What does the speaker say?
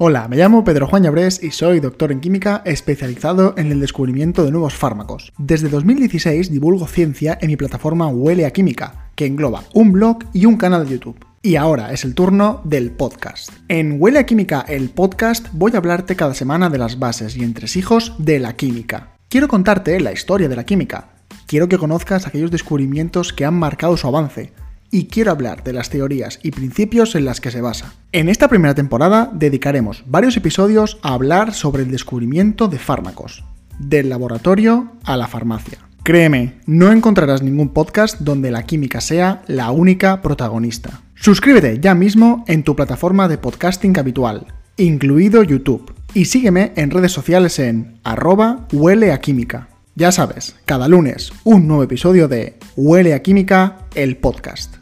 Hola, me llamo Pedro Juan Llabrés y soy doctor en química especializado en el descubrimiento de nuevos fármacos. Desde 2016 divulgo ciencia en mi plataforma Huele a Química, que engloba un blog y un canal de YouTube. Y ahora es el turno del podcast. En Huele a Química, el podcast, voy a hablarte cada semana de las bases y entresijos de la química. Quiero contarte la historia de la química. Quiero que conozcas aquellos descubrimientos que han marcado su avance y quiero hablar de las teorías y principios en las que se basa. En esta primera temporada dedicaremos varios episodios a hablar sobre el descubrimiento de fármacos, del laboratorio a la farmacia. Créeme, no encontrarás ningún podcast donde la química sea la única protagonista. Suscríbete ya mismo en tu plataforma de podcasting habitual, incluido YouTube, y sígueme en redes sociales en arroba huele. Ya sabes, cada lunes un nuevo episodio de Huele a Química, el podcast.